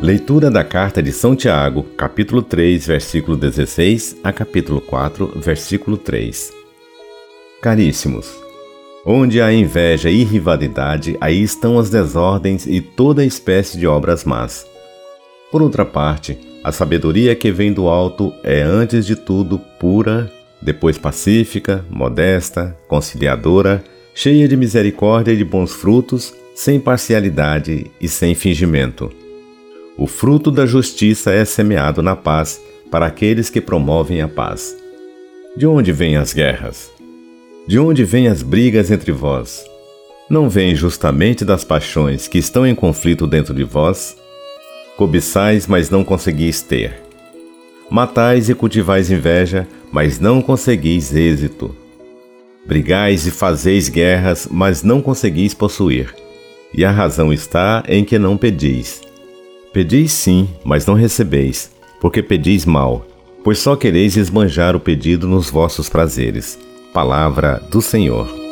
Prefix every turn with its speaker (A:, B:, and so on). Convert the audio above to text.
A: Leitura da carta de São Tiago, capítulo 3, versículo 16 a capítulo 4, versículo 3. Caríssimos, onde há inveja e rivalidade, aí estão as desordens e toda espécie de obras más. Por outra parte, a sabedoria que vem do alto é antes de tudo pura, depois pacífica, modesta, conciliadora, cheia de misericórdia e de bons frutos, sem parcialidade e sem fingimento o fruto da justiça é semeado na paz para aqueles que promovem a paz. De onde vêm as guerras? De onde vêm as brigas entre vós? Não vêm justamente das paixões que estão em conflito dentro de vós? Cobiçais, mas não conseguis ter. Matais e cultivais inveja, mas não conseguis êxito. Brigais e fazeis guerras, mas não conseguis possuir. E a razão está em que não pedis. Pedis sim, mas não recebeis, porque pedis mal, pois só quereis esbanjar o pedido nos vossos prazeres. Palavra do Senhor.